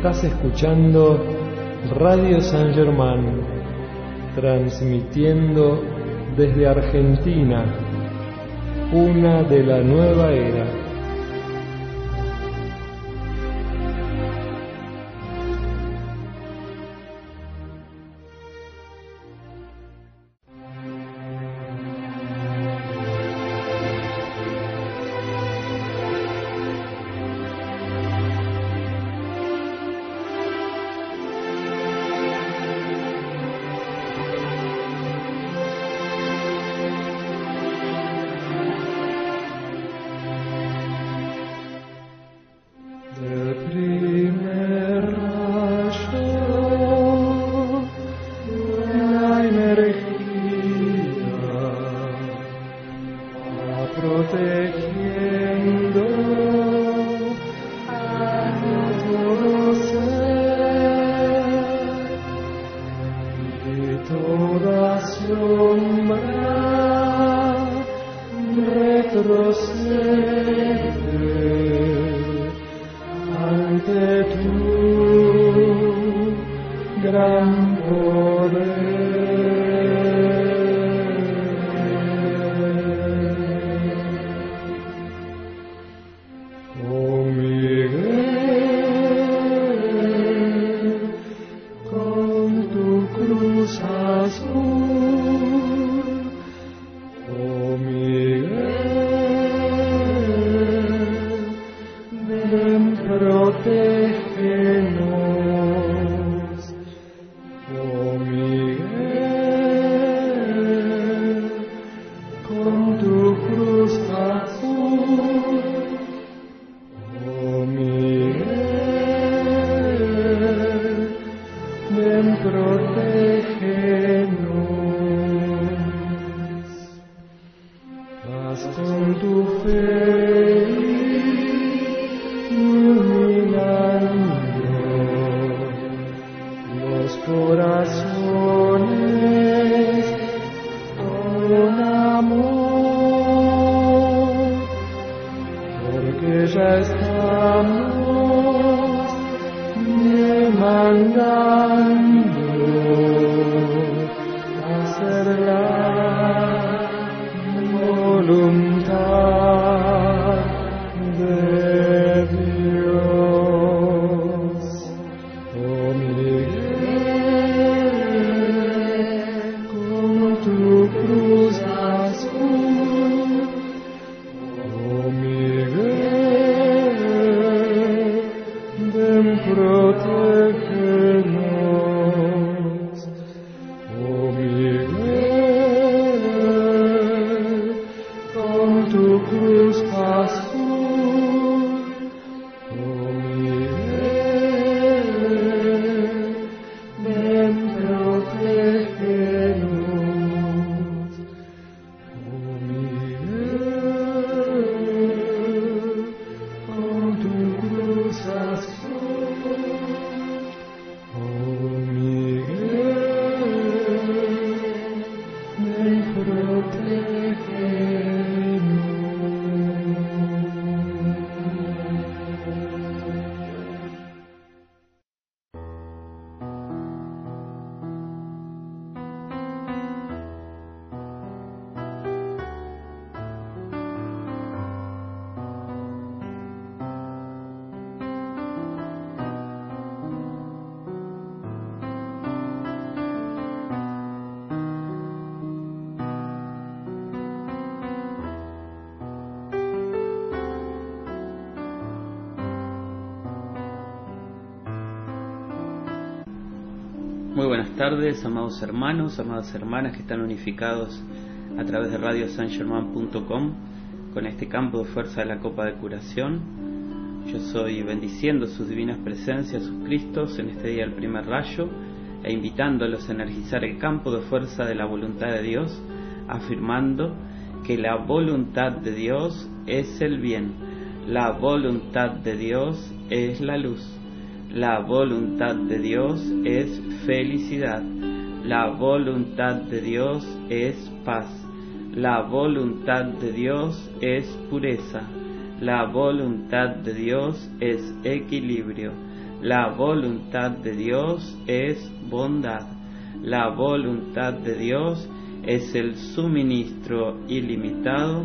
Estás escuchando Radio San Germán, transmitiendo desde Argentina, una de la nueva era. nossos corações. Tardes, amados hermanos, amadas hermanas que están unificados a través de Radio radiosangerman.com con este campo de fuerza de la Copa de Curación. Yo soy bendiciendo sus divinas presencias, sus Cristos, en este día del primer rayo, e invitándolos a energizar el campo de fuerza de la voluntad de Dios, afirmando que la voluntad de Dios es el bien, la voluntad de Dios es la luz, la voluntad de Dios es felicidad. La voluntad de Dios es paz. La voluntad de Dios es pureza. La voluntad de Dios es equilibrio. La voluntad de Dios es bondad. La voluntad de Dios es el suministro ilimitado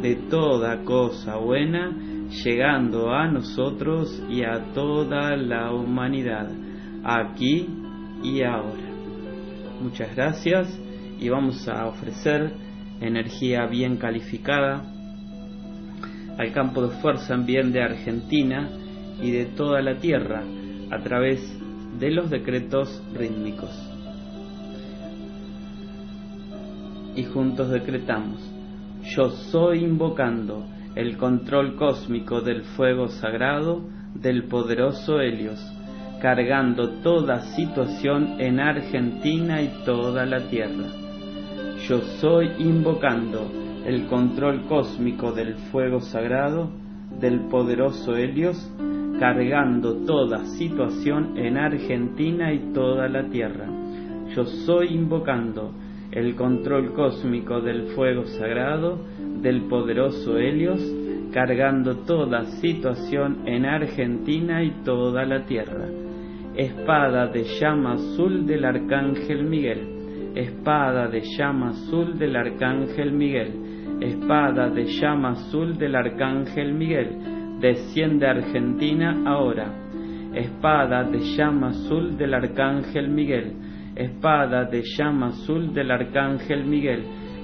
de toda cosa buena, llegando a nosotros y a toda la humanidad, aquí y ahora. Muchas gracias y vamos a ofrecer energía bien calificada al campo de fuerza en bien de Argentina y de toda la tierra a través de los decretos rítmicos. Y juntos decretamos, yo soy invocando el control cósmico del fuego sagrado del poderoso Helios, cargando toda situación en Argentina y toda la tierra. Yo soy invocando el control cósmico del fuego sagrado del poderoso Helios, cargando toda situación en Argentina y toda la tierra. Yo soy invocando el control cósmico del fuego sagrado del poderoso Helios, cargando toda situación en Argentina y toda la tierra. Espada de llama azul del Arcángel Miguel, espada de llama azul del Arcángel Miguel, espada de llama azul del Arcángel Miguel, desciende Argentina ahora. Espada de llama azul del Arcángel Miguel, espada de llama azul del Arcángel Miguel,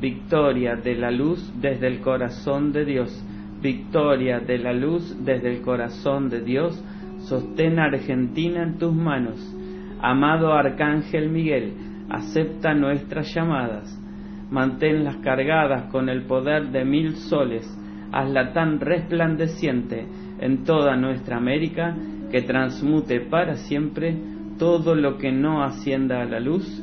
victoria de la luz desde el corazón de Dios, victoria de la luz desde el corazón de Dios, sostén a Argentina en tus manos. Amado Arcángel Miguel, acepta nuestras llamadas, manténlas cargadas con el poder de mil soles, hazla tan resplandeciente en toda nuestra América que transmute para siempre todo lo que no ascienda a la luz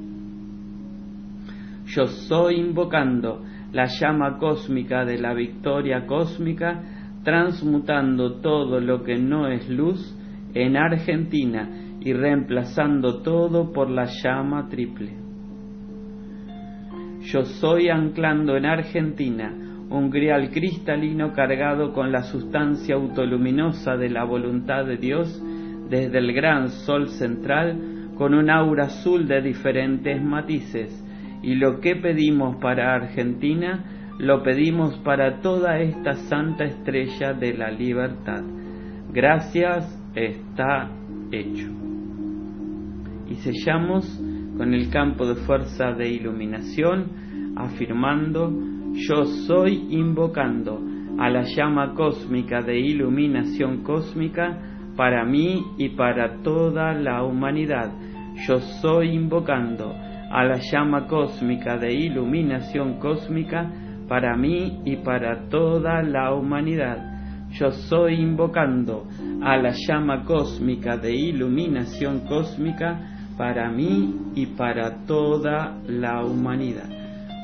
Yo soy invocando la llama cósmica de la victoria cósmica, transmutando todo lo que no es luz en Argentina y reemplazando todo por la llama triple. Yo soy anclando en Argentina un grial cristalino cargado con la sustancia autoluminosa de la voluntad de Dios desde el gran sol central con un aura azul de diferentes matices y lo que pedimos para Argentina, lo pedimos para toda esta santa estrella de la libertad. Gracias está hecho. Y sellamos con el campo de fuerza de iluminación, afirmando, yo soy invocando a la llama cósmica de iluminación cósmica para mí y para toda la humanidad. Yo soy invocando a la llama cósmica de iluminación cósmica para mí y para toda la humanidad. Yo soy invocando a la llama cósmica de iluminación cósmica para mí y para toda la humanidad.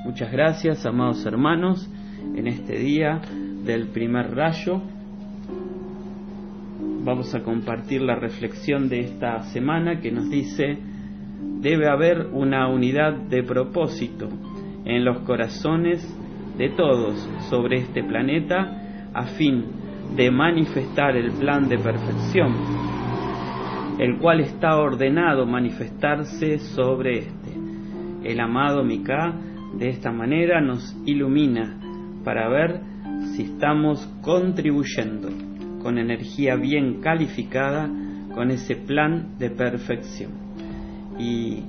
Muchas gracias, amados hermanos, en este día del primer rayo. Vamos a compartir la reflexión de esta semana que nos dice debe haber una unidad de propósito en los corazones de todos sobre este planeta a fin de manifestar el plan de perfección, el cual está ordenado manifestarse sobre este. El amado Mika de esta manera nos ilumina para ver si estamos contribuyendo con energía bien calificada con ese plan de perfección y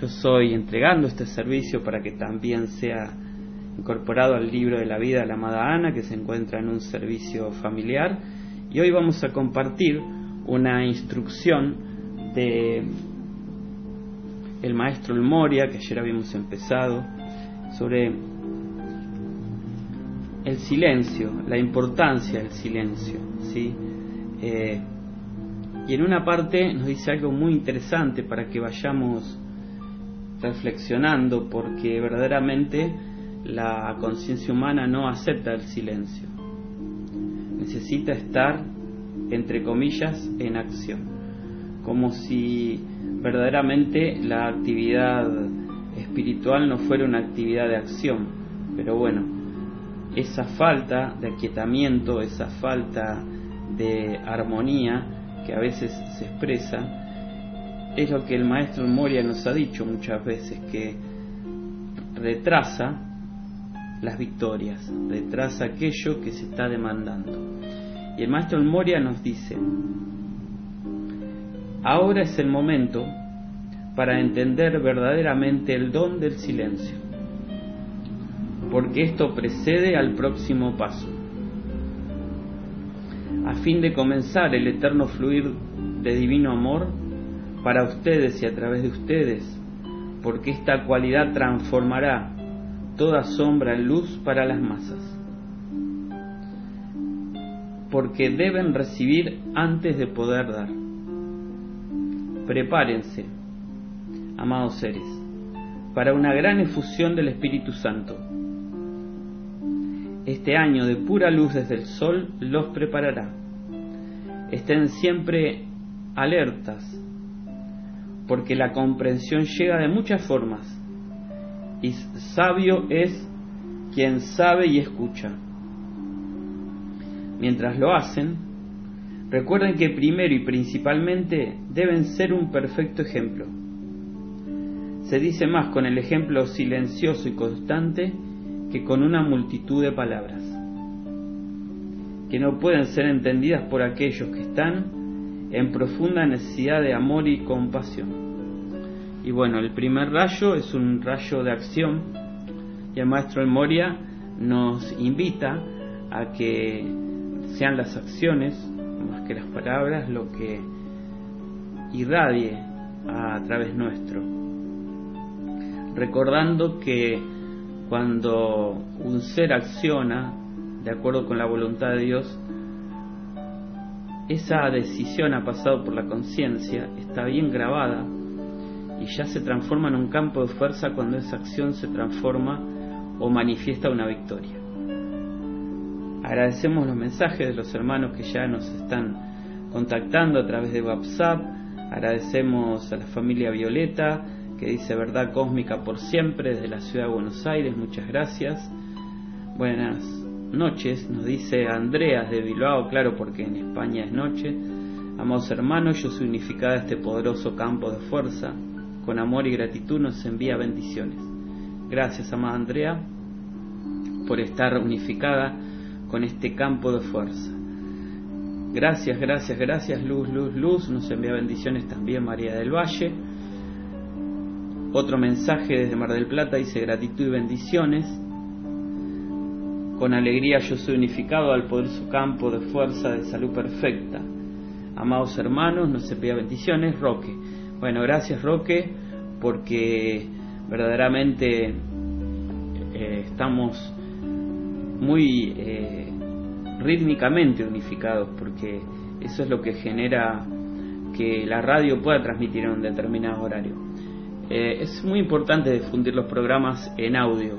yo soy entregando este servicio para que también sea incorporado al libro de la vida de la amada Ana que se encuentra en un servicio familiar y hoy vamos a compartir una instrucción de el maestro El Moria que ayer habíamos empezado sobre el silencio, la importancia del silencio, ¿sí? Eh, y en una parte nos dice algo muy interesante para que vayamos reflexionando, porque verdaderamente la conciencia humana no acepta el silencio. Necesita estar, entre comillas, en acción, como si verdaderamente la actividad espiritual no fuera una actividad de acción. Pero bueno, esa falta de aquietamiento, esa falta de armonía, que a veces se expresa, es lo que el maestro Moria nos ha dicho muchas veces, que retrasa las victorias, retrasa aquello que se está demandando. Y el maestro Moria nos dice, ahora es el momento para entender verdaderamente el don del silencio, porque esto precede al próximo paso a fin de comenzar el eterno fluir de divino amor para ustedes y a través de ustedes, porque esta cualidad transformará toda sombra en luz para las masas. Porque deben recibir antes de poder dar. Prepárense, amados seres, para una gran efusión del Espíritu Santo este año de pura luz desde el sol los preparará. Estén siempre alertas, porque la comprensión llega de muchas formas, y sabio es quien sabe y escucha. Mientras lo hacen, recuerden que primero y principalmente deben ser un perfecto ejemplo. Se dice más con el ejemplo silencioso y constante que con una multitud de palabras, que no pueden ser entendidas por aquellos que están en profunda necesidad de amor y compasión. Y bueno, el primer rayo es un rayo de acción y el maestro Moria nos invita a que sean las acciones, más que las palabras, lo que irradie a través nuestro. Recordando que cuando un ser acciona de acuerdo con la voluntad de Dios, esa decisión ha pasado por la conciencia, está bien grabada y ya se transforma en un campo de fuerza cuando esa acción se transforma o manifiesta una victoria. Agradecemos los mensajes de los hermanos que ya nos están contactando a través de WhatsApp, agradecemos a la familia Violeta, que dice verdad cósmica por siempre desde la ciudad de Buenos Aires, muchas gracias. Buenas noches, nos dice Andreas de Bilbao, claro porque en España es noche. Amados hermanos, yo soy unificada este poderoso campo de fuerza, con amor y gratitud nos envía bendiciones. Gracias, amada Andrea, por estar unificada con este campo de fuerza. Gracias, gracias, gracias, luz, luz, luz. Nos envía bendiciones también María del Valle. Otro mensaje desde Mar del Plata dice gratitud y bendiciones. Con alegría yo soy unificado al poder su campo de fuerza de salud perfecta. Amados hermanos, nos envía bendiciones. Roque. Bueno, gracias Roque, porque verdaderamente eh, estamos muy eh, rítmicamente unificados, porque eso es lo que genera que la radio pueda transmitir en un determinado horario. Eh, es muy importante difundir los programas en audio,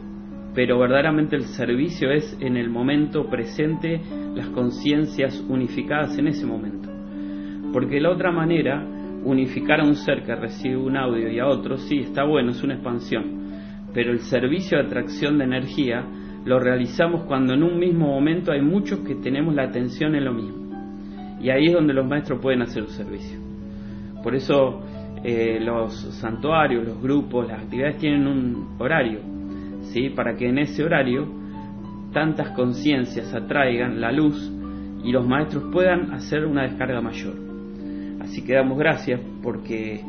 pero verdaderamente el servicio es en el momento presente, las conciencias unificadas en ese momento. Porque la otra manera, unificar a un ser que recibe un audio y a otro, sí, está bueno, es una expansión, pero el servicio de atracción de energía lo realizamos cuando en un mismo momento hay muchos que tenemos la atención en lo mismo. Y ahí es donde los maestros pueden hacer un servicio. Por eso eh, los santuarios, los grupos, las actividades tienen un horario, ¿sí? para que en ese horario tantas conciencias atraigan la luz y los maestros puedan hacer una descarga mayor. Así que damos gracias porque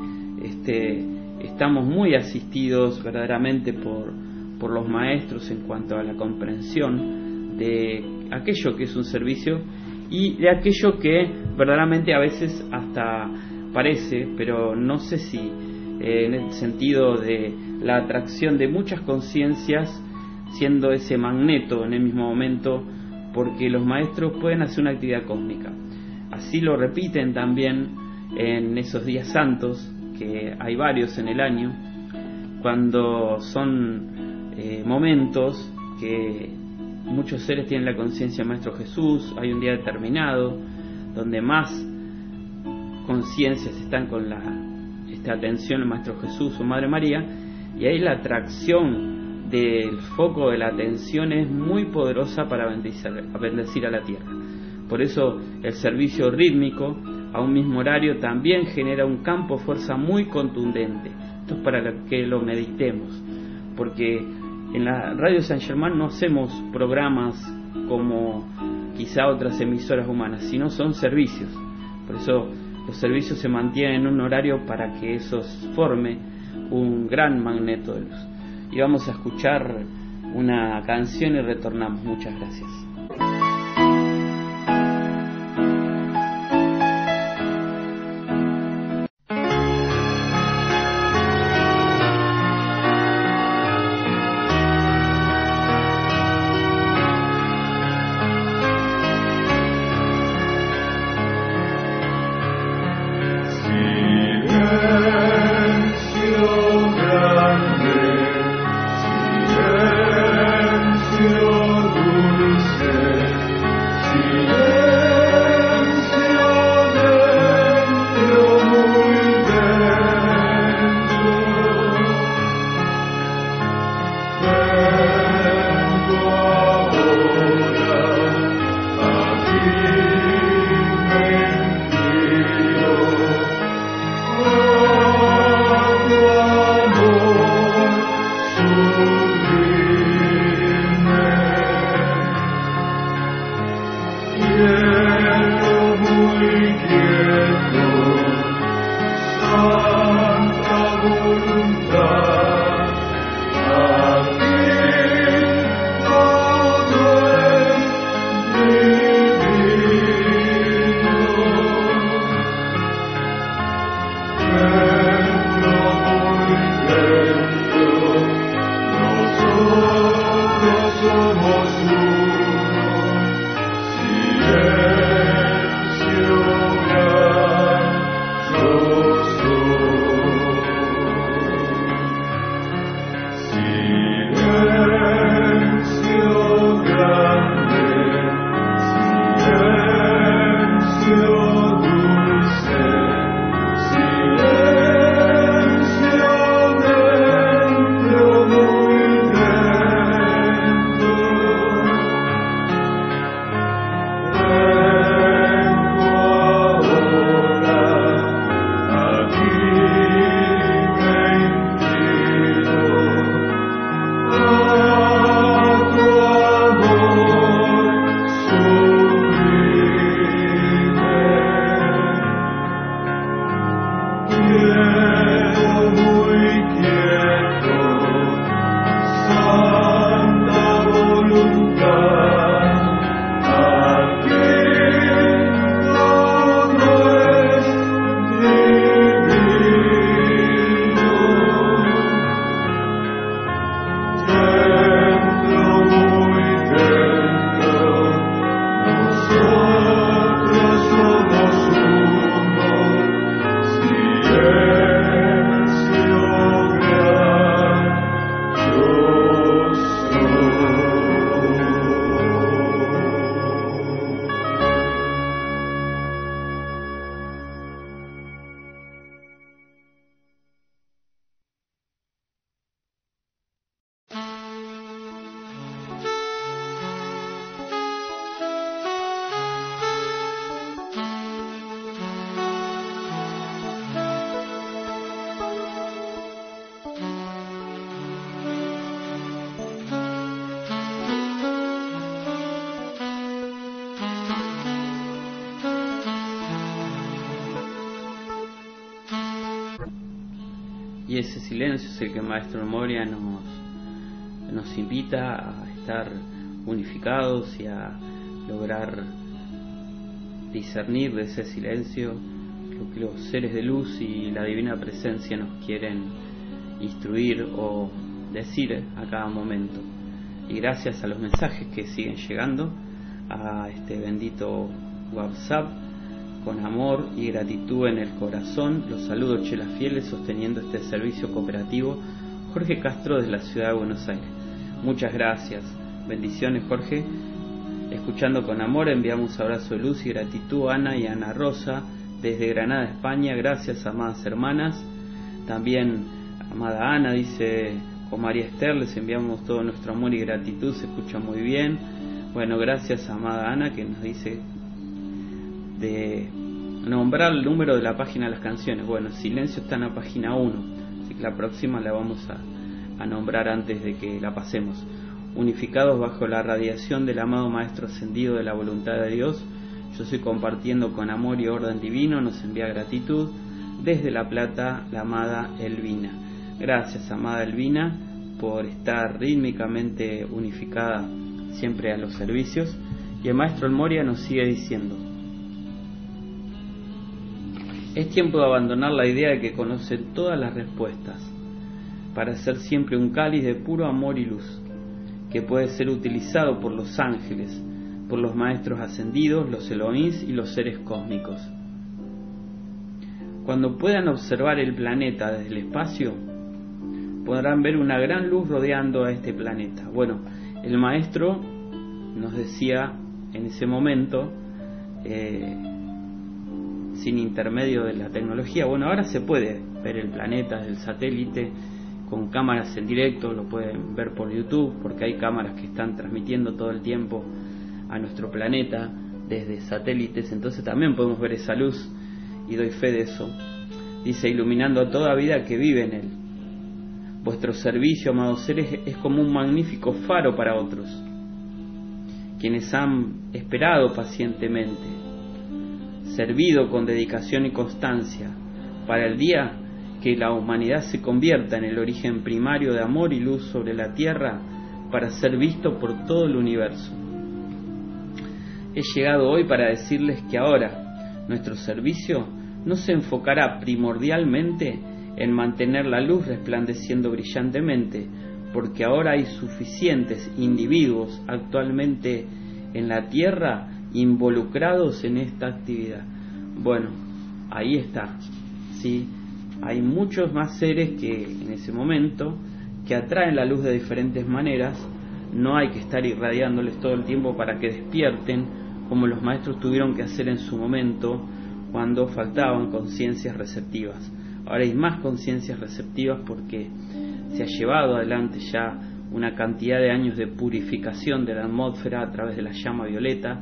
este, estamos muy asistidos verdaderamente por, por los maestros en cuanto a la comprensión de aquello que es un servicio y de aquello que verdaderamente a veces hasta parece, pero no sé si eh, en el sentido de la atracción de muchas conciencias siendo ese magneto en el mismo momento porque los maestros pueden hacer una actividad cósmica. Así lo repiten también en esos días santos, que hay varios en el año, cuando son eh, momentos que muchos seres tienen la conciencia de Maestro Jesús, hay un día determinado donde más conciencias están con la esta atención al Maestro Jesús o Madre María, y ahí la atracción del foco de la atención es muy poderosa para bendecir, a la tierra. Por eso el servicio rítmico a un mismo horario también genera un campo fuerza muy contundente. Esto es para que lo meditemos, porque en la radio San Germán no hacemos programas como quizá otras emisoras humanas, sino son servicios. Por eso los servicios se mantienen en un horario para que eso forme un gran magneto de luz. Y vamos a escuchar una canción y retornamos. Muchas gracias. Discernir de ese silencio lo que los seres de luz y la divina presencia nos quieren instruir o decir a cada momento. Y gracias a los mensajes que siguen llegando a este bendito WhatsApp, con amor y gratitud en el corazón, los saludo Chela Fieles sosteniendo este servicio cooperativo, Jorge Castro de la ciudad de Buenos Aires. Muchas gracias, bendiciones Jorge. Escuchando con amor, enviamos abrazo de luz y gratitud a Ana y Ana Rosa desde Granada, España. Gracias, amadas hermanas. También, amada Ana, dice con María Esther, les enviamos todo nuestro amor y gratitud, se escucha muy bien. Bueno, gracias, amada Ana, que nos dice de nombrar el número de la página de las canciones. Bueno, Silencio está en la página 1, así que la próxima la vamos a, a nombrar antes de que la pasemos. Unificados bajo la radiación del amado Maestro Ascendido de la voluntad de Dios, yo estoy compartiendo con amor y orden divino, nos envía gratitud desde La Plata la amada Elvina. Gracias, amada Elvina, por estar rítmicamente unificada siempre a los servicios. Y el maestro El Moria nos sigue diciendo, es tiempo de abandonar la idea de que conoce todas las respuestas, para ser siempre un cáliz de puro amor y luz, que puede ser utilizado por los ángeles, por los maestros ascendidos, los Elohís y los seres cósmicos. Cuando puedan observar el planeta desde el espacio, podrán ver una gran luz rodeando a este planeta. Bueno, el maestro nos decía en ese momento, eh, sin intermedio de la tecnología. Bueno, ahora se puede ver el planeta desde el satélite con cámaras en directo, lo pueden ver por YouTube, porque hay cámaras que están transmitiendo todo el tiempo a nuestro planeta desde satélites, entonces también podemos ver esa luz y doy fe de eso. Dice, iluminando a toda vida que vive en él. Vuestro servicio, amados seres, es como un magnífico faro para otros, quienes han esperado pacientemente servido con dedicación y constancia, para el día que la humanidad se convierta en el origen primario de amor y luz sobre la tierra para ser visto por todo el universo. He llegado hoy para decirles que ahora nuestro servicio no se enfocará primordialmente en mantener la luz resplandeciendo brillantemente, porque ahora hay suficientes individuos actualmente en la Tierra involucrados en esta actividad. Bueno, ahí está. ¿sí? Hay muchos más seres que en ese momento que atraen la luz de diferentes maneras. No hay que estar irradiándoles todo el tiempo para que despierten, como los maestros tuvieron que hacer en su momento cuando faltaban conciencias receptivas. Ahora hay más conciencias receptivas porque se ha llevado adelante ya una cantidad de años de purificación de la atmósfera a través de la llama violeta,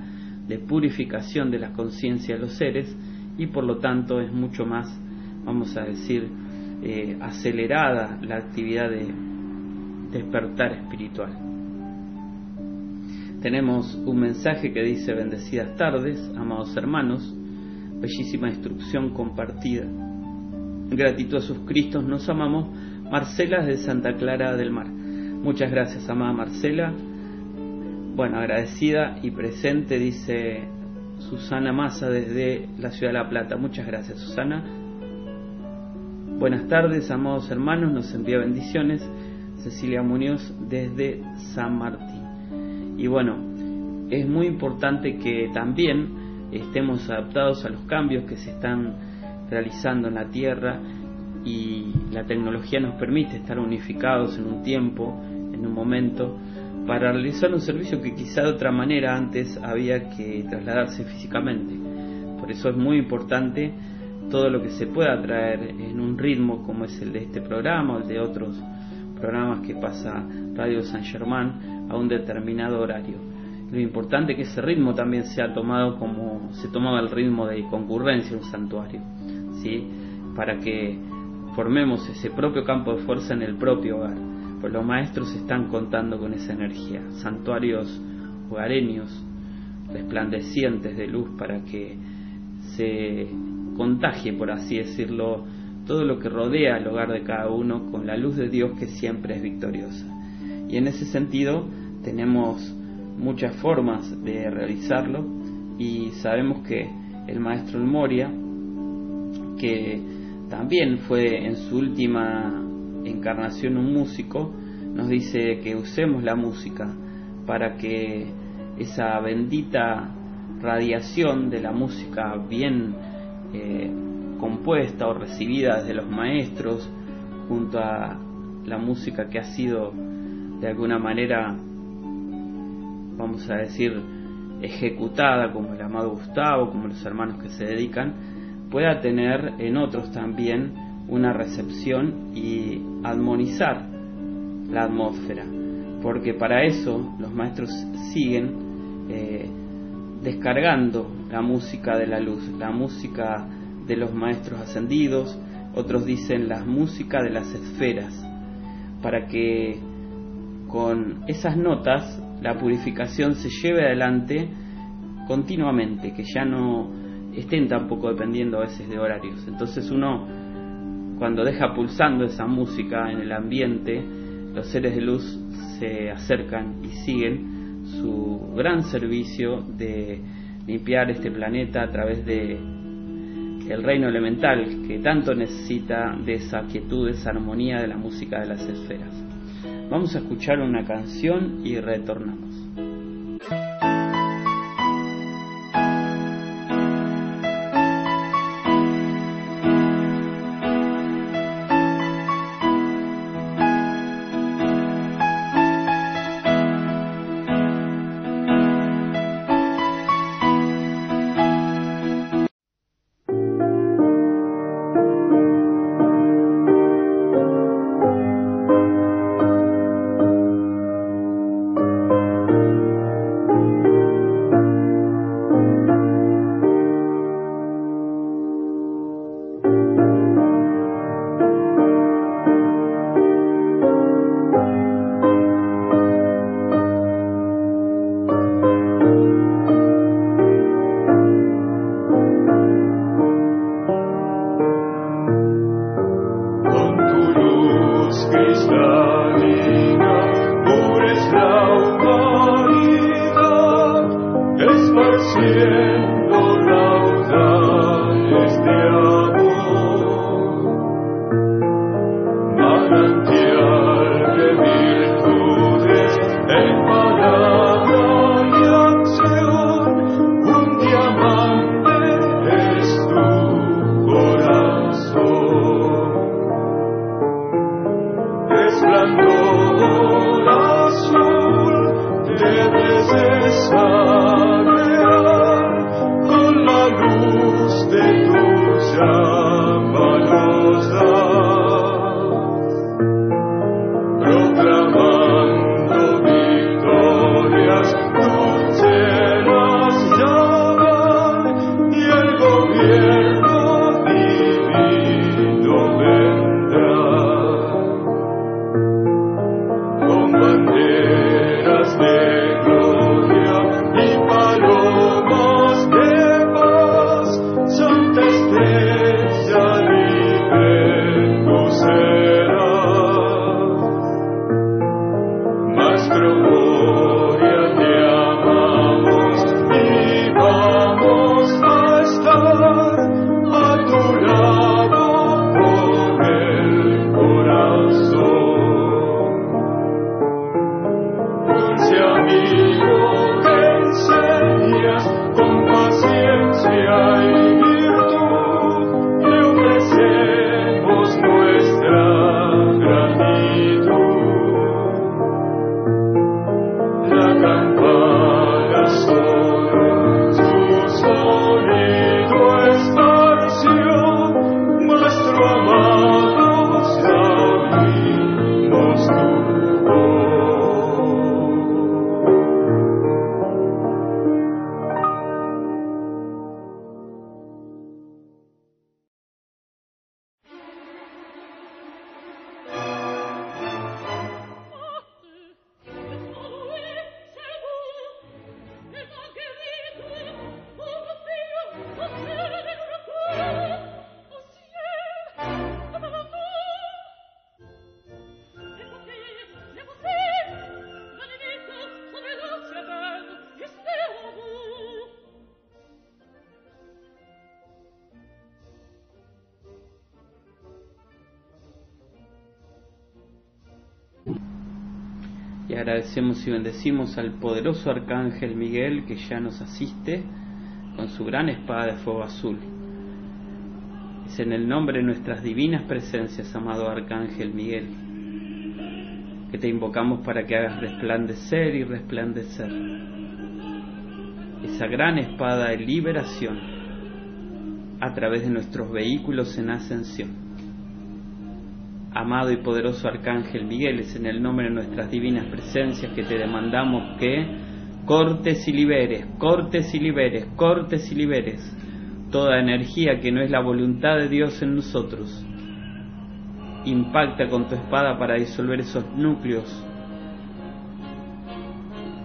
de purificación de la conciencia de los seres y por lo tanto es mucho más, vamos a decir, eh, acelerada la actividad de despertar espiritual. Tenemos un mensaje que dice bendecidas tardes, amados hermanos, bellísima instrucción compartida. Gratitud a sus Cristos, nos amamos. Marcela de Santa Clara del Mar. Muchas gracias, amada Marcela bueno, agradecida y presente, dice Susana Massa desde la ciudad de La Plata. Muchas gracias, Susana. Buenas tardes, amados hermanos, nos envía bendiciones. Cecilia Muñoz desde San Martín. Y bueno, es muy importante que también estemos adaptados a los cambios que se están realizando en la Tierra y la tecnología nos permite estar unificados en un tiempo, en un momento para realizar un servicio que quizá de otra manera antes había que trasladarse físicamente. Por eso es muy importante todo lo que se pueda traer en un ritmo como es el de este programa o el de otros programas que pasa Radio San Germán a un determinado horario. Lo importante es que ese ritmo también sea tomado como se tomaba el ritmo de concurrencia en un santuario, ¿sí? para que formemos ese propio campo de fuerza en el propio hogar pues los maestros están contando con esa energía, santuarios hogareños, resplandecientes de luz para que se contagie, por así decirlo, todo lo que rodea el hogar de cada uno con la luz de Dios que siempre es victoriosa. Y en ese sentido tenemos muchas formas de realizarlo y sabemos que el maestro El Moria, que también fue en su última encarnación un músico, nos dice que usemos la música para que esa bendita radiación de la música bien eh, compuesta o recibida desde los maestros junto a la música que ha sido de alguna manera vamos a decir ejecutada como el amado Gustavo, como los hermanos que se dedican, pueda tener en otros también una recepción y armonizar la atmósfera, porque para eso los maestros siguen eh, descargando la música de la luz, la música de los maestros ascendidos, otros dicen la música de las esferas, para que con esas notas la purificación se lleve adelante continuamente, que ya no estén tampoco dependiendo a veces de horarios. Entonces uno, cuando deja pulsando esa música en el ambiente, los seres de luz se acercan y siguen su gran servicio de limpiar este planeta a través de el reino elemental que tanto necesita de esa quietud, de esa armonía de la música de las esferas. Vamos a escuchar una canción y retornamos. Y agradecemos y bendecimos al poderoso arcángel Miguel que ya nos asiste con su gran espada de fuego azul. Es en el nombre de nuestras divinas presencias, amado arcángel Miguel, que te invocamos para que hagas resplandecer y resplandecer esa gran espada de liberación a través de nuestros vehículos en ascensión amado y poderoso Arcángel Miguel, es en el nombre de nuestras divinas presencias que te demandamos que cortes y liberes, cortes y liberes, cortes y liberes toda energía que no es la voluntad de Dios en nosotros. Impacta con tu espada para disolver esos núcleos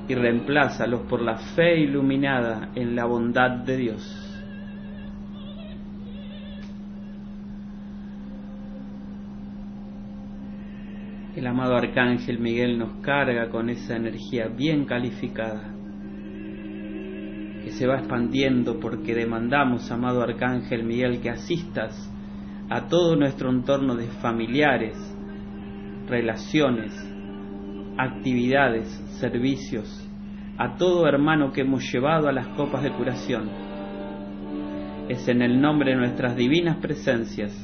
y reemplázalos por la fe iluminada en la bondad de Dios. El amado Arcángel Miguel nos carga con esa energía bien calificada que se va expandiendo porque demandamos, amado Arcángel Miguel, que asistas a todo nuestro entorno de familiares, relaciones, actividades, servicios, a todo hermano que hemos llevado a las copas de curación. Es en el nombre de nuestras divinas presencias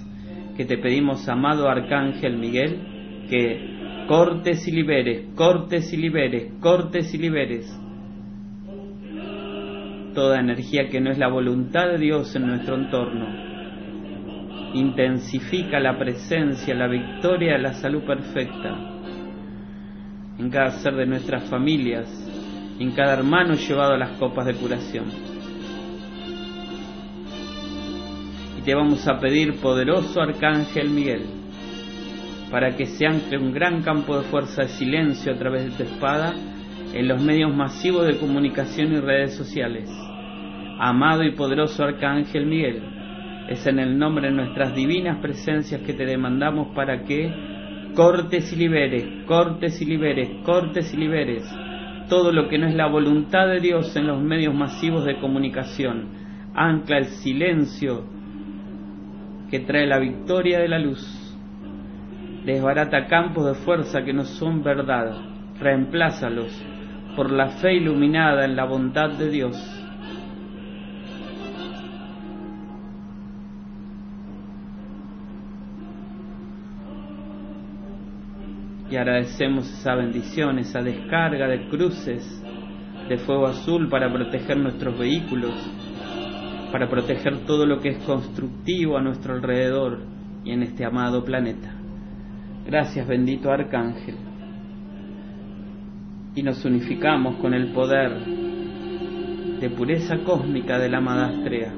que te pedimos, amado Arcángel Miguel, que cortes y liberes, cortes y liberes, cortes y liberes toda energía que no es la voluntad de Dios en nuestro entorno. Intensifica la presencia, la victoria, la salud perfecta en cada ser de nuestras familias, en cada hermano llevado a las copas de curación. Y te vamos a pedir, poderoso Arcángel Miguel, para que se ancle un gran campo de fuerza de silencio a través de tu espada en los medios masivos de comunicación y redes sociales. Amado y poderoso Arcángel Miguel, es en el nombre de nuestras divinas presencias que te demandamos para que cortes y liberes, cortes y liberes, cortes y liberes todo lo que no es la voluntad de Dios en los medios masivos de comunicación. Ancla el silencio que trae la victoria de la luz desbarata campos de fuerza que no son verdad, reemplázalos por la fe iluminada en la bondad de Dios. Y agradecemos esa bendición, esa descarga de cruces de fuego azul para proteger nuestros vehículos, para proteger todo lo que es constructivo a nuestro alrededor y en este amado planeta. Gracias bendito Arcángel. Y nos unificamos con el poder de pureza cósmica de la amada Astrea,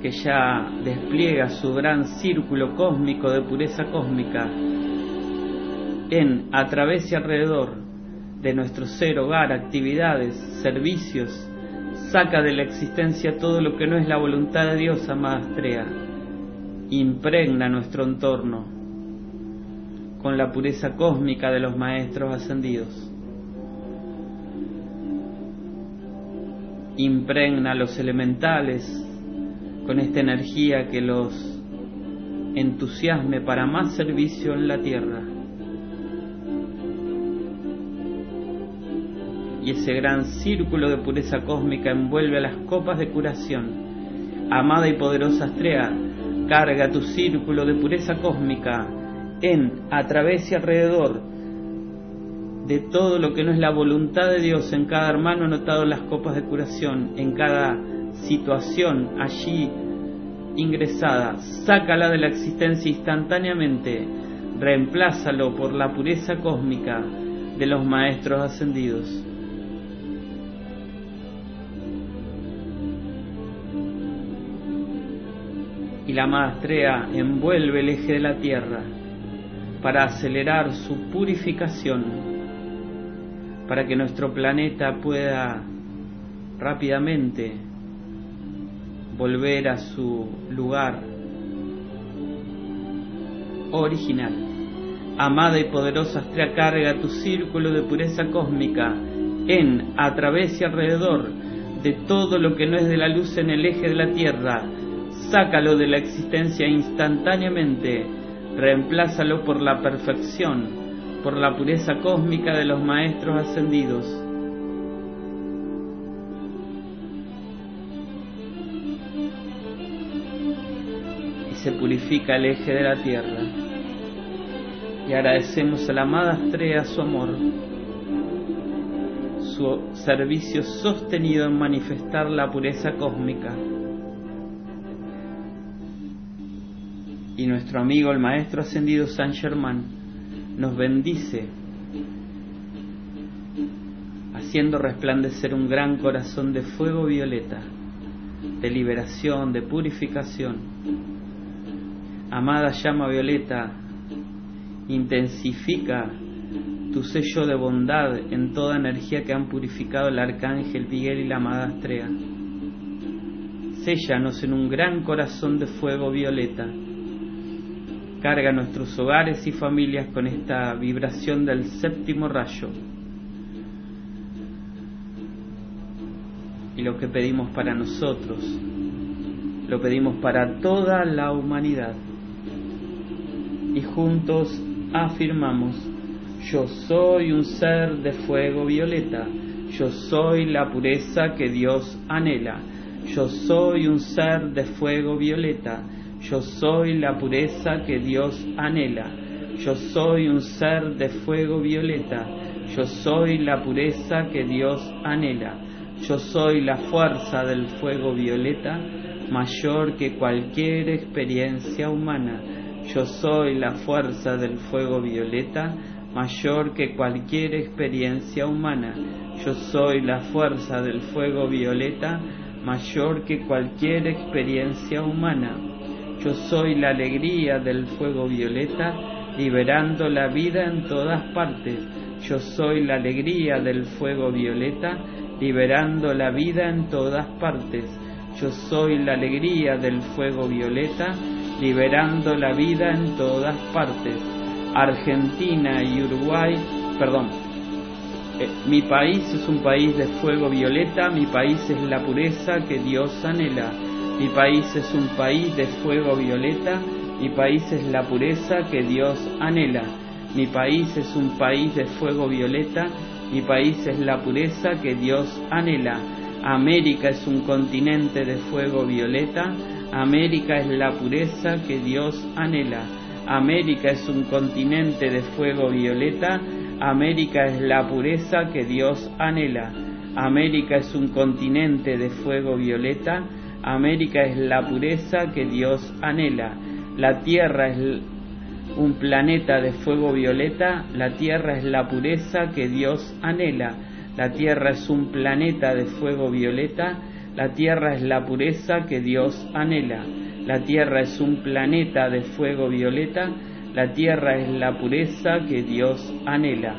que ya despliega su gran círculo cósmico de pureza cósmica en, a través y alrededor de nuestro ser, hogar, actividades, servicios, saca de la existencia todo lo que no es la voluntad de Dios, amada Astrea impregna nuestro entorno con la pureza cósmica de los maestros ascendidos. Impregna a los elementales con esta energía que los entusiasme para más servicio en la tierra. Y ese gran círculo de pureza cósmica envuelve a las copas de curación. Amada y poderosa Astrea, carga tu círculo de pureza cósmica en, a través y alrededor de todo lo que no es la voluntad de Dios en cada hermano anotado en las copas de curación, en cada situación allí ingresada, sácala de la existencia instantáneamente, reemplázalo por la pureza cósmica de los maestros ascendidos. Y la maestrea envuelve el eje de la Tierra para acelerar su purificación, para que nuestro planeta pueda rápidamente volver a su lugar original. Amada y poderosa Astrea, carga tu círculo de pureza cósmica en, a través y alrededor de todo lo que no es de la luz en el eje de la Tierra, sácalo de la existencia instantáneamente, reemplázalo por la perfección, por la pureza cósmica de los maestros ascendidos. Y se purifica el eje de la tierra. Y agradecemos a la amada estrella su amor, su servicio sostenido en manifestar la pureza cósmica. Y nuestro amigo el Maestro Ascendido San Germán nos bendice, haciendo resplandecer un gran corazón de fuego violeta, de liberación, de purificación. Amada llama violeta, intensifica tu sello de bondad en toda energía que han purificado el arcángel Miguel y la amada Astrea. Séllanos en un gran corazón de fuego violeta Carga nuestros hogares y familias con esta vibración del séptimo rayo. Y lo que pedimos para nosotros, lo pedimos para toda la humanidad. Y juntos afirmamos, yo soy un ser de fuego violeta, yo soy la pureza que Dios anhela, yo soy un ser de fuego violeta, yo soy la pureza que Dios anhela. Yo soy un ser de fuego violeta. Yo soy la pureza que Dios anhela. Yo soy la fuerza del fuego violeta mayor que cualquier experiencia humana. Yo soy la fuerza del fuego violeta mayor que cualquier experiencia humana. Yo soy la fuerza del fuego violeta mayor que cualquier experiencia humana. Yo soy la alegría del fuego violeta, liberando la vida en todas partes. Yo soy la alegría del fuego violeta, liberando la vida en todas partes. Yo soy la alegría del fuego violeta, liberando la vida en todas partes. Argentina y Uruguay, perdón, eh, mi país es un país de fuego violeta, mi país es la pureza que Dios anhela. Mi país es un país de fuego violeta, mi país es la pureza que Dios anhela. Mi país es un país de fuego violeta, mi país es la pureza que Dios anhela. América es un continente de fuego violeta, América es la pureza que Dios anhela. América es un continente de fuego violeta, América es la pureza que Dios anhela. América es un continente de fuego violeta, América es la pureza que Dios anhela. La Tierra es un planeta de fuego violeta. La Tierra es la pureza que Dios anhela. La Tierra es un planeta de fuego violeta. La Tierra es la pureza que Dios anhela. La Tierra es un planeta de fuego violeta. La Tierra es la pureza que Dios anhela.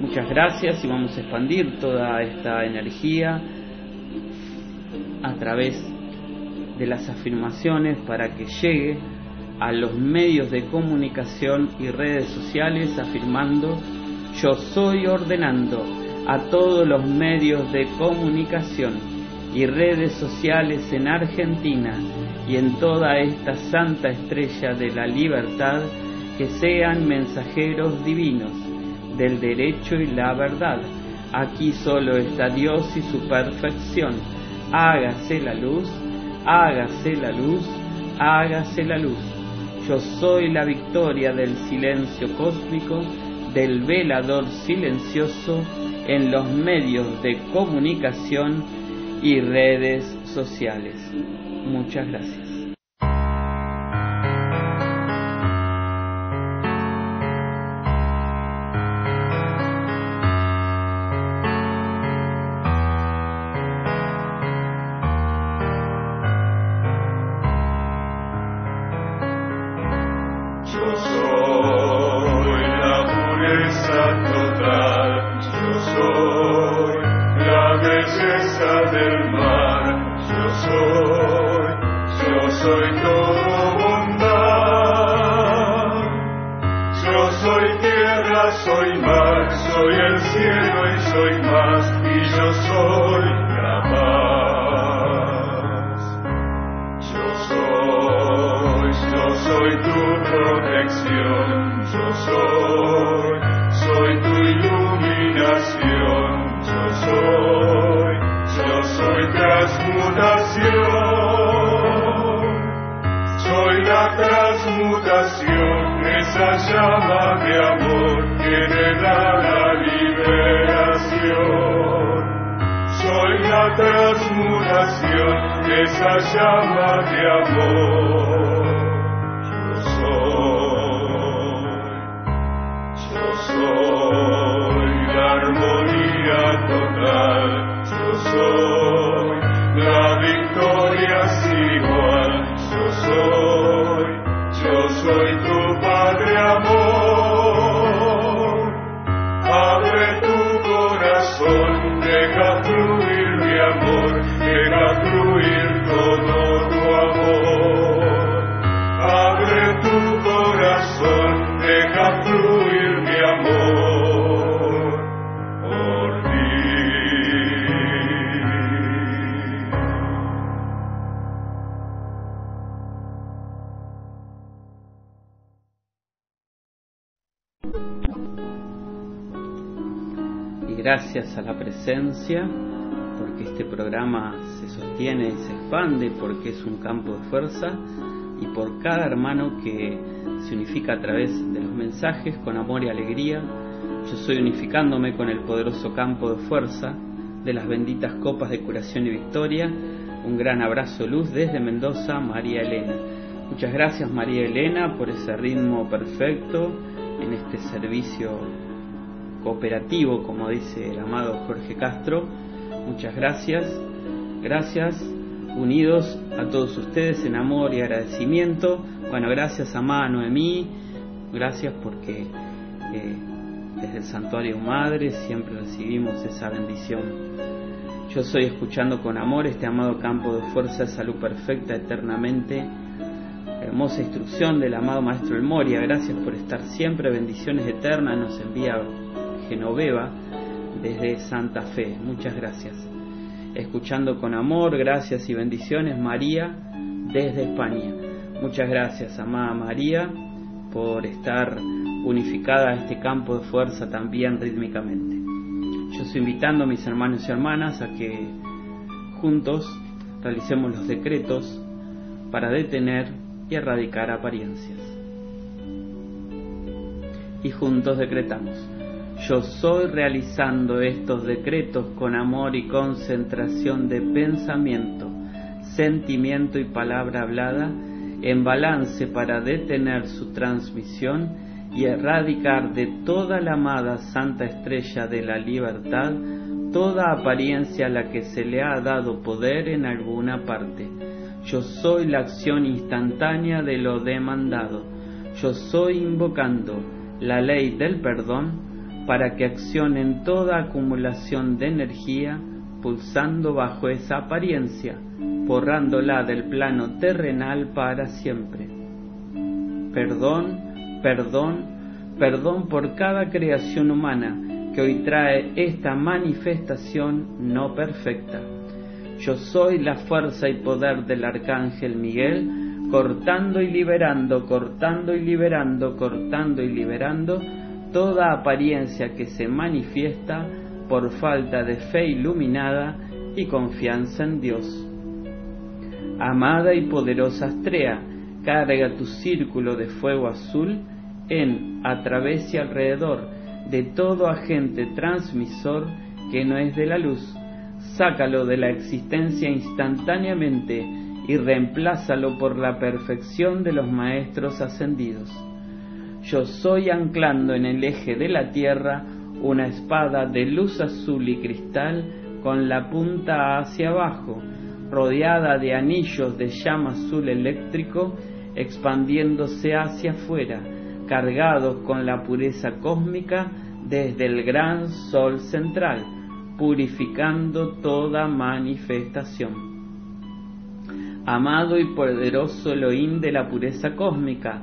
Muchas gracias y vamos a expandir toda esta energía a través de las afirmaciones para que llegue a los medios de comunicación y redes sociales afirmando yo soy ordenando a todos los medios de comunicación y redes sociales en Argentina y en toda esta santa estrella de la libertad que sean mensajeros divinos del derecho y la verdad. Aquí solo está Dios y su perfección hágase la luz, hágase la luz, hágase la luz. Yo soy la victoria del silencio cósmico, del velador silencioso en los medios de comunicación y redes sociales. Muchas gracias. Gracias a la presencia, porque este programa se sostiene y se expande, porque es un campo de fuerza, y por cada hermano que se unifica a través de los mensajes con amor y alegría, yo soy unificándome con el poderoso campo de fuerza de las benditas copas de curación y victoria. Un gran abrazo luz desde Mendoza, María Elena. Muchas gracias María Elena por ese ritmo perfecto en este servicio cooperativo, como dice el amado Jorge Castro. Muchas gracias, gracias, unidos a todos ustedes en amor y agradecimiento. Bueno, gracias a Amada Noemí, gracias porque eh, desde el Santuario Madre siempre recibimos esa bendición. Yo soy escuchando con amor este amado campo de fuerza, salud perfecta eternamente. Hermosa instrucción del amado Maestro El Moria, gracias por estar siempre, bendiciones eternas, nos envía Genoveva desde Santa Fe. Muchas gracias. Escuchando con amor, gracias y bendiciones, María desde España. Muchas gracias, amada María, por estar unificada a este campo de fuerza también rítmicamente. Yo estoy invitando a mis hermanos y hermanas a que juntos realicemos los decretos para detener y erradicar apariencias. Y juntos decretamos. Yo soy realizando estos decretos con amor y concentración de pensamiento, sentimiento y palabra hablada en balance para detener su transmisión y erradicar de toda la amada Santa Estrella de la Libertad toda apariencia a la que se le ha dado poder en alguna parte. Yo soy la acción instantánea de lo demandado. Yo soy invocando la ley del perdón para que accionen toda acumulación de energía pulsando bajo esa apariencia, borrándola del plano terrenal para siempre. Perdón, perdón, perdón por cada creación humana que hoy trae esta manifestación no perfecta. Yo soy la fuerza y poder del Arcángel Miguel, cortando y liberando, cortando y liberando, cortando y liberando toda apariencia que se manifiesta por falta de fe iluminada y confianza en Dios. Amada y poderosa Astrea, carga tu círculo de fuego azul en, a través y alrededor de todo agente transmisor que no es de la luz. Sácalo de la existencia instantáneamente y reemplázalo por la perfección de los maestros ascendidos. Yo soy anclando en el eje de la tierra una espada de luz azul y cristal con la punta hacia abajo, rodeada de anillos de llama azul eléctrico expandiéndose hacia afuera, cargados con la pureza cósmica desde el gran sol central, purificando toda manifestación. Amado y poderoso Elohim de la pureza cósmica,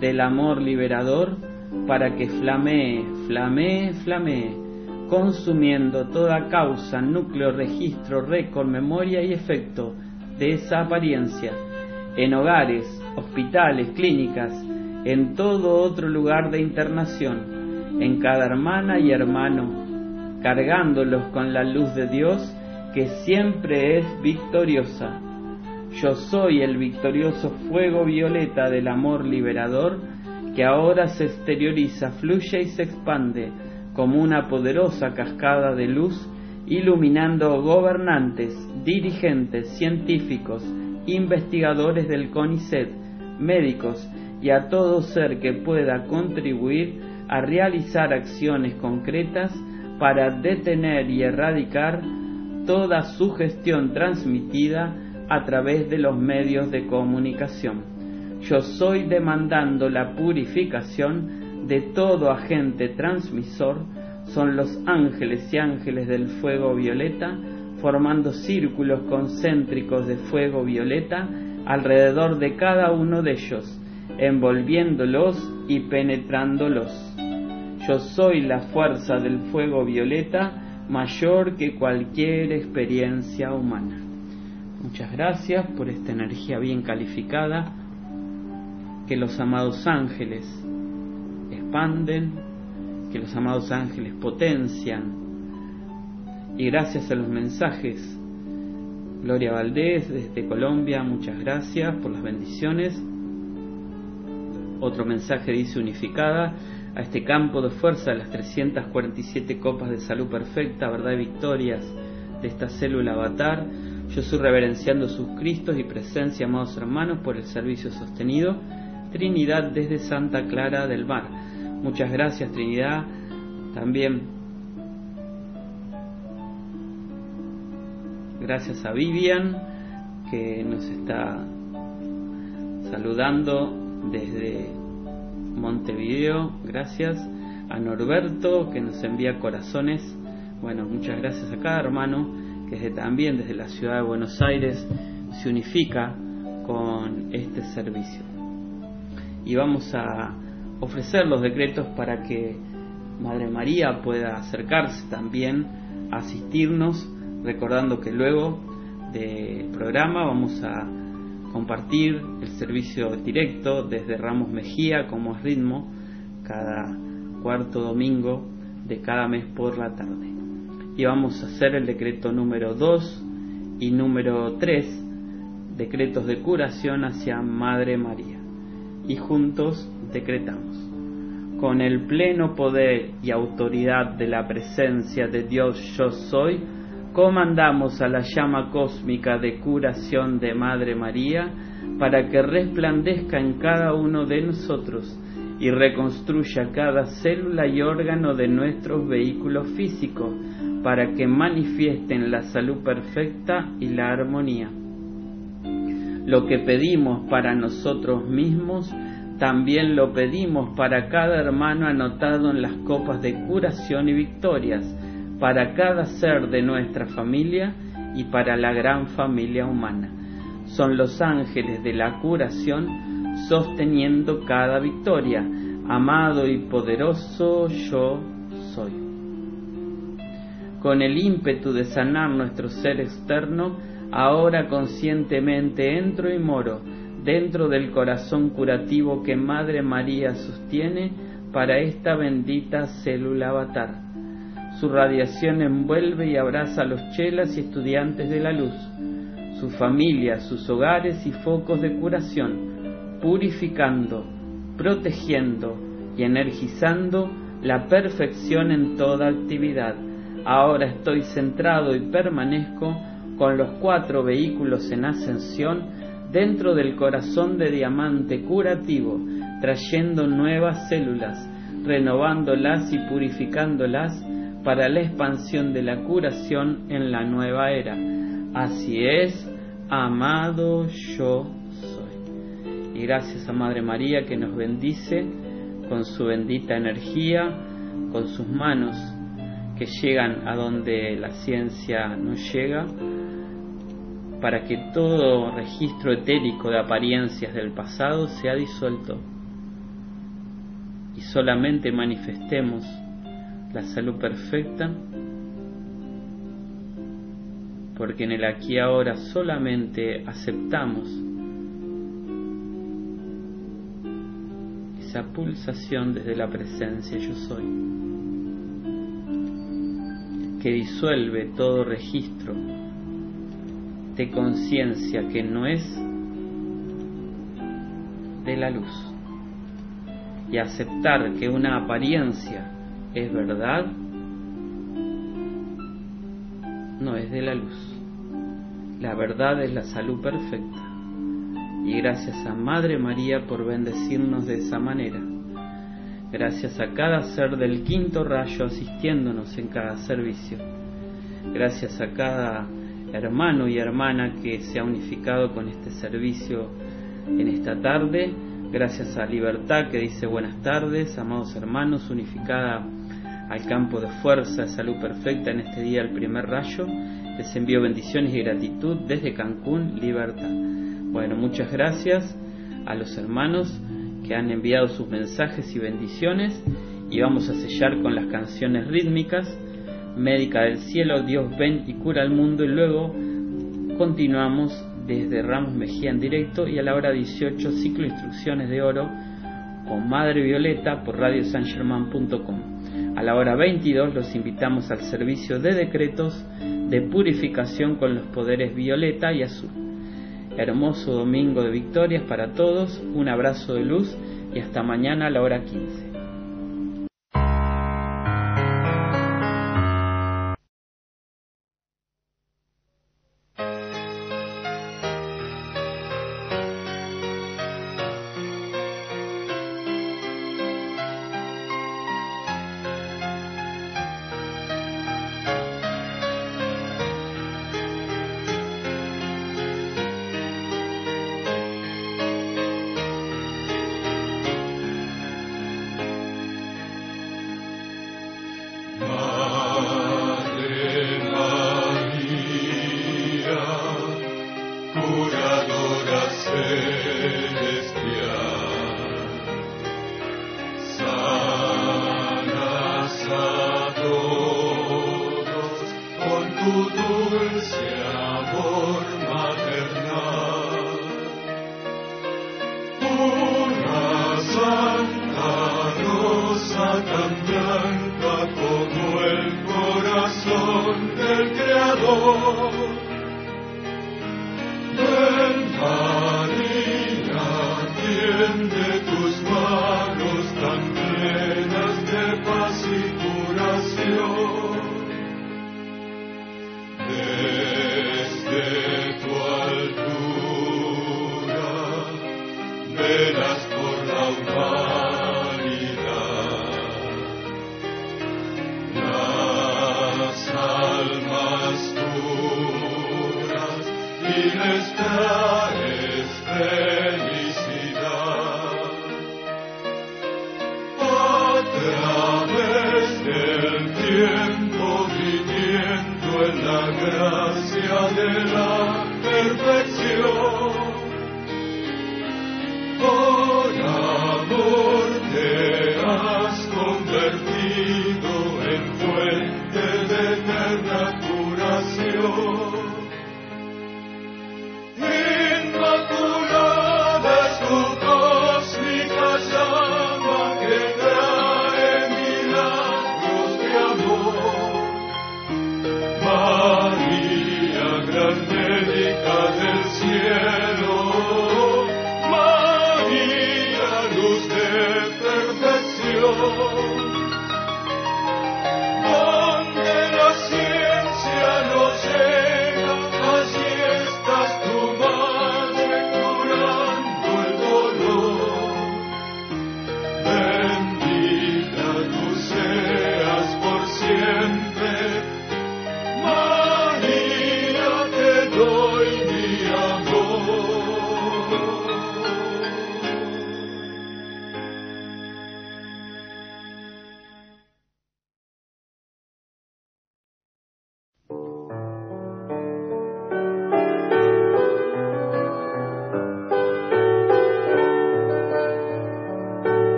del amor liberador para que flamee, flamee, flamee, consumiendo toda causa, núcleo, registro, récord, memoria y efecto de esa apariencia en hogares, hospitales, clínicas, en todo otro lugar de internación, en cada hermana y hermano, cargándolos con la luz de Dios que siempre es victoriosa. Yo soy el victorioso fuego violeta del amor liberador que ahora se exterioriza, fluye y se expande como una poderosa cascada de luz, iluminando gobernantes, dirigentes, científicos, investigadores del CONICET, médicos y a todo ser que pueda contribuir a realizar acciones concretas para detener y erradicar toda sugestión transmitida a través de los medios de comunicación. Yo soy demandando la purificación de todo agente transmisor, son los ángeles y ángeles del fuego violeta, formando círculos concéntricos de fuego violeta alrededor de cada uno de ellos, envolviéndolos y penetrándolos. Yo soy la fuerza del fuego violeta mayor que cualquier experiencia humana. Muchas gracias por esta energía bien calificada que los amados ángeles expanden, que los amados ángeles potencian y gracias a los mensajes. Gloria Valdés desde Colombia, muchas gracias por las bendiciones. Otro mensaje dice unificada a este campo de fuerza de las 347 copas de salud perfecta, verdad y victorias de esta célula avatar. Yo soy reverenciando sus Cristos y presencia, amados hermanos, por el servicio sostenido. Trinidad desde Santa Clara del Mar. Muchas gracias, Trinidad. También Gracias a Vivian que nos está saludando desde Montevideo. Gracias a Norberto que nos envía corazones. Bueno, muchas gracias a cada hermano que también desde la ciudad de Buenos Aires se unifica con este servicio. Y vamos a ofrecer los decretos para que Madre María pueda acercarse también a asistirnos recordando que luego del programa vamos a compartir el servicio directo desde Ramos Mejía como es ritmo cada cuarto domingo de cada mes por la tarde. Y vamos a hacer el decreto número 2 y número 3, decretos de curación hacia Madre María. Y juntos decretamos. Con el pleno poder y autoridad de la presencia de Dios yo soy, comandamos a la llama cósmica de curación de Madre María para que resplandezca en cada uno de nosotros y reconstruya cada célula y órgano de nuestros vehículos físicos para que manifiesten la salud perfecta y la armonía. Lo que pedimos para nosotros mismos, también lo pedimos para cada hermano anotado en las copas de curación y victorias, para cada ser de nuestra familia y para la gran familia humana. Son los ángeles de la curación sosteniendo cada victoria. Amado y poderoso yo soy. Con el ímpetu de sanar nuestro ser externo, ahora conscientemente entro y moro dentro del corazón curativo que Madre María sostiene para esta bendita célula avatar su radiación envuelve y abraza a los chelas y estudiantes de la luz, sus familias, sus hogares y focos de curación, purificando, protegiendo y energizando la perfección en toda actividad. Ahora estoy centrado y permanezco con los cuatro vehículos en ascensión dentro del corazón de diamante curativo, trayendo nuevas células, renovándolas y purificándolas para la expansión de la curación en la nueva era. Así es, amado yo soy. Y gracias a Madre María que nos bendice con su bendita energía, con sus manos que llegan a donde la ciencia no llega, para que todo registro etérico de apariencias del pasado sea disuelto. Y solamente manifestemos la salud perfecta, porque en el aquí ahora solamente aceptamos esa pulsación desde la presencia yo soy, que disuelve todo registro de conciencia que no es de la luz y aceptar que una apariencia es verdad no es de la luz. La verdad es la salud perfecta. Y gracias a Madre María por bendecirnos de esa manera. Gracias a cada ser del quinto rayo asistiéndonos en cada servicio. Gracias a cada hermano y hermana que se ha unificado con este servicio en esta tarde. Gracias a Libertad que dice buenas tardes, amados hermanos, unificada al campo de fuerza, salud perfecta en este día, el primer rayo. Les envío bendiciones y gratitud desde Cancún, Libertad. Bueno, muchas gracias a los hermanos que han enviado sus mensajes y bendiciones y vamos a sellar con las canciones rítmicas médica del cielo, Dios ven y cura al mundo y luego continuamos desde Ramos Mejía en directo y a la hora 18 ciclo instrucciones de oro con Madre Violeta por radiosangerman.com. A la hora 22 los invitamos al servicio de decretos de purificación con los poderes violeta y azul. Hermoso domingo de victorias para todos, un abrazo de luz y hasta mañana a la hora 15.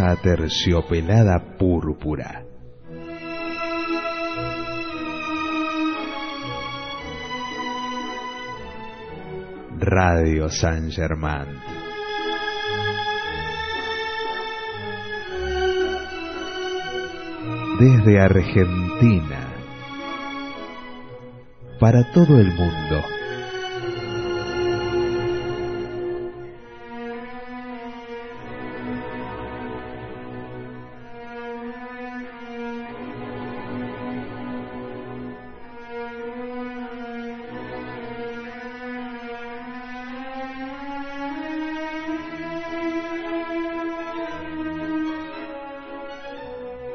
Rosa aterciopelada púrpura. Radio San Germán. Desde Argentina, para todo el mundo.